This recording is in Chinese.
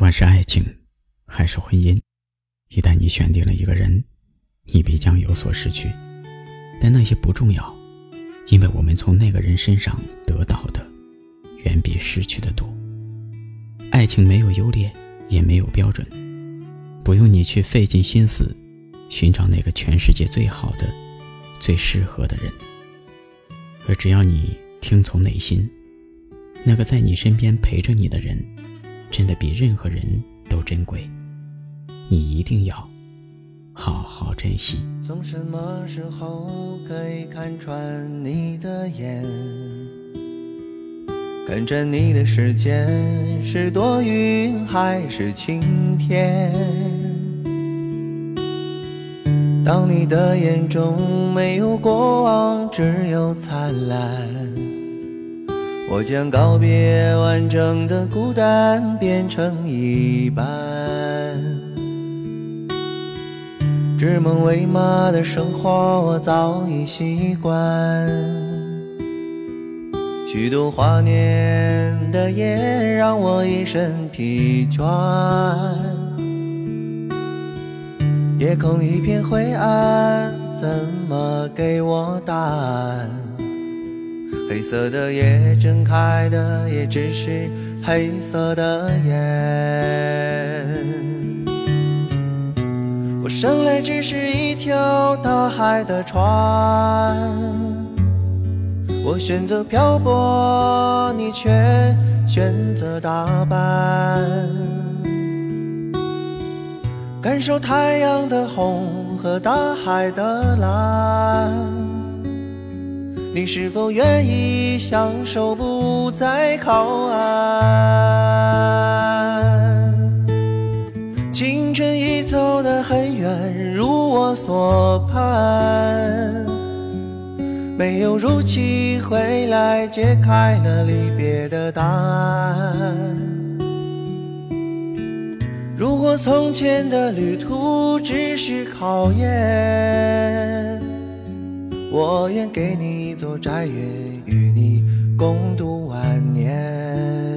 不管是爱情，还是婚姻，一旦你选定了一个人，你必将有所失去。但那些不重要，因为我们从那个人身上得到的，远比失去的多。爱情没有优劣，也没有标准，不用你去费尽心思，寻找那个全世界最好的、最适合的人。而只要你听从内心，那个在你身边陪着你的人，真的比任何人都珍贵。你一定要好好珍惜。从什么时候可以看穿你的眼？跟着你的时间是多云还是晴天？当你的眼中没有过往，只有灿烂，我将告别完整的孤单，变成一半。指梦为马的生活，我早已习惯。虚度华年的夜，让我一身疲倦。夜空一片灰暗，怎么给我答案？黑色的夜，睁开的也只是黑色的眼。我生来只是一条大海的船，我选择漂泊，你却选择打扮。感受太阳的红和大海的蓝，你是否愿意相守不再靠岸？青春已走得很远，如我所盼，没有如期回来，揭开了离别的答案。如果从前的旅途只是考验，我愿给你一座宅院与你共度晚年。